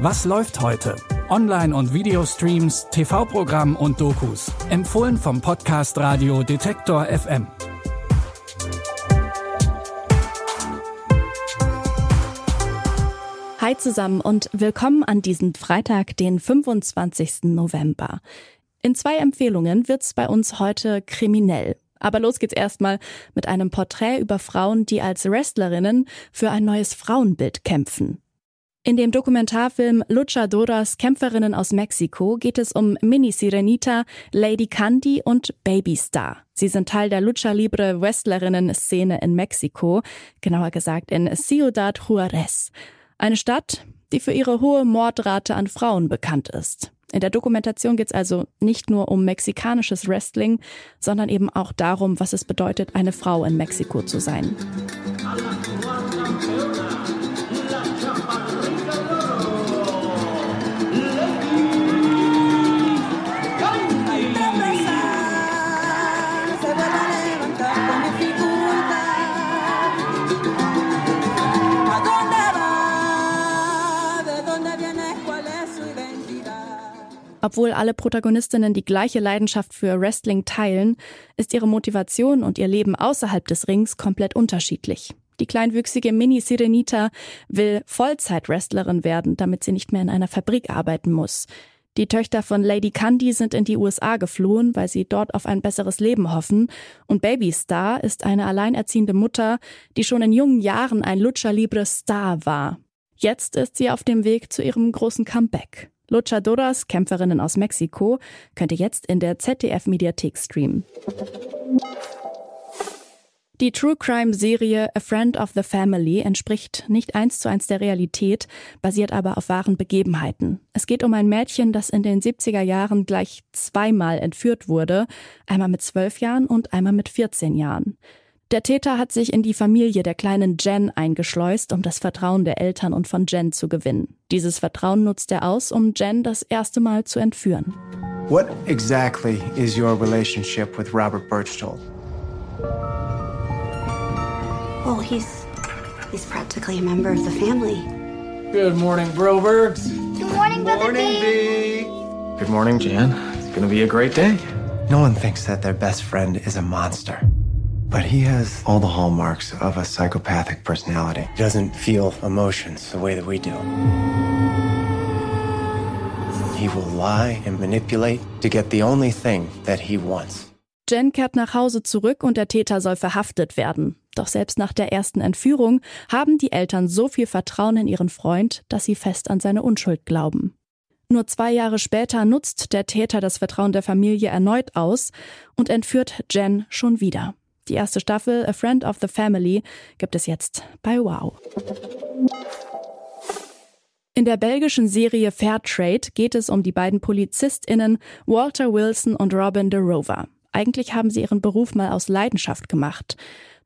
Was läuft heute? Online- und Videostreams, TV-Programm und Dokus. Empfohlen vom Podcast Radio Detektor FM. Hi zusammen und willkommen an diesem Freitag, den 25. November. In zwei Empfehlungen wird's bei uns heute kriminell. Aber los geht's erstmal mit einem Porträt über Frauen, die als Wrestlerinnen für ein neues Frauenbild kämpfen. In dem Dokumentarfilm Luchadoras Kämpferinnen aus Mexiko geht es um Mini Sirenita, Lady Candy und Baby Star. Sie sind Teil der Lucha Libre Wrestlerinnen-Szene in Mexiko, genauer gesagt in Ciudad Juarez. Eine Stadt, die für ihre hohe Mordrate an Frauen bekannt ist. In der Dokumentation geht es also nicht nur um mexikanisches Wrestling, sondern eben auch darum, was es bedeutet, eine Frau in Mexiko zu sein. Obwohl alle Protagonistinnen die gleiche Leidenschaft für Wrestling teilen, ist ihre Motivation und ihr Leben außerhalb des Rings komplett unterschiedlich. Die kleinwüchsige Mini Sirenita will Vollzeit-Wrestlerin werden, damit sie nicht mehr in einer Fabrik arbeiten muss. Die Töchter von Lady Candy sind in die USA geflohen, weil sie dort auf ein besseres Leben hoffen. Und Baby Star ist eine alleinerziehende Mutter, die schon in jungen Jahren ein Lucha Libre Star war. Jetzt ist sie auf dem Weg zu ihrem großen Comeback. Luchadoras, Kämpferinnen aus Mexiko, könnt ihr jetzt in der ZDF-Mediathek streamen. Die True Crime Serie A Friend of the Family entspricht nicht eins zu eins der Realität, basiert aber auf wahren Begebenheiten. Es geht um ein Mädchen, das in den 70er Jahren gleich zweimal entführt wurde, einmal mit zwölf Jahren und einmal mit 14 Jahren. Der Täter hat sich in die Familie der kleinen Jen eingeschleust, um das Vertrauen der Eltern und von Jen zu gewinnen. Dieses Vertrauen nutzt er aus, um Jen das erste Mal zu entführen. What exactly is your relationship with Robert Birchtold? Well, he's he's practically a member of the family. Good morning, Brobergs. Good morning, Brother Morning, B. B. Good morning, Jan. It's gonna be a great day. No one thinks that their best friend is a monster. But he has all the hallmarks of a psychopathic personality. He doesn't feel emotions the way that we do. He will lie and manipulate to get the only thing that he wants. Jen kehrt nach Hause zurück und der Täter soll verhaftet werden. Doch selbst nach der ersten Entführung haben die Eltern so viel Vertrauen in ihren Freund, dass sie fest an seine Unschuld glauben. Nur zwei Jahre später nutzt der Täter das Vertrauen der Familie erneut aus und entführt Jen schon wieder. Die erste Staffel A Friend of the Family gibt es jetzt bei Wow. In der belgischen Serie Fairtrade geht es um die beiden PolizistInnen Walter Wilson und Robin de Rover. Eigentlich haben sie ihren Beruf mal aus Leidenschaft gemacht.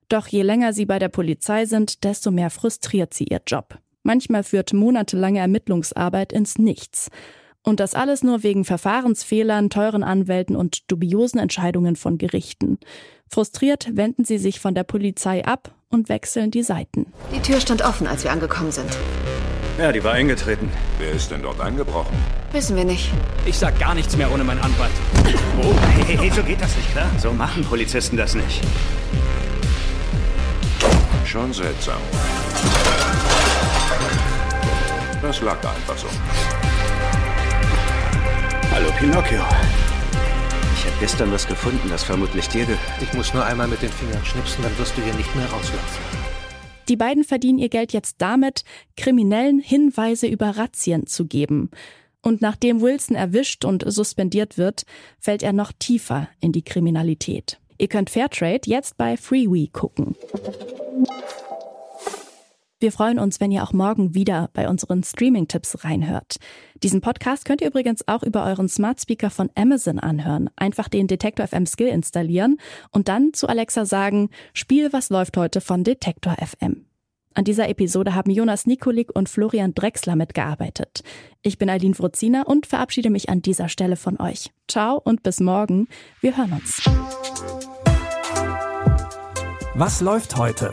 Doch je länger sie bei der Polizei sind, desto mehr frustriert sie ihr Job. Manchmal führt monatelange Ermittlungsarbeit ins Nichts. Und das alles nur wegen Verfahrensfehlern, teuren Anwälten und dubiosen Entscheidungen von Gerichten. Frustriert wenden sie sich von der Polizei ab und wechseln die Seiten. Die Tür stand offen, als wir angekommen sind. Ja, die war eingetreten. Wer ist denn dort eingebrochen? Wissen wir nicht. Ich sag gar nichts mehr ohne meinen Anwalt. Oh, hey, hey, hey, so geht das nicht, klar? So machen Polizisten das nicht. Schon seltsam. Das lag einfach so. Pinocchio. Ich habe gestern was gefunden, das vermutlich dir gehört. Ich muss nur einmal mit den Fingern schnipsen, dann wirst du hier nicht mehr rauslaufen. Die beiden verdienen ihr Geld jetzt damit, Kriminellen Hinweise über Razzien zu geben. Und nachdem Wilson erwischt und suspendiert wird, fällt er noch tiefer in die Kriminalität. Ihr könnt Fairtrade jetzt bei Freewee gucken. Wir freuen uns, wenn ihr auch morgen wieder bei unseren Streaming-Tipps reinhört. Diesen Podcast könnt ihr übrigens auch über euren Smart Speaker von Amazon anhören. Einfach den Detektor FM Skill installieren und dann zu Alexa sagen, Spiel, was läuft heute von Detektor FM. An dieser Episode haben Jonas Nikolik und Florian Drexler mitgearbeitet. Ich bin Aline Wruzina und verabschiede mich an dieser Stelle von euch. Ciao und bis morgen. Wir hören uns. Was läuft heute?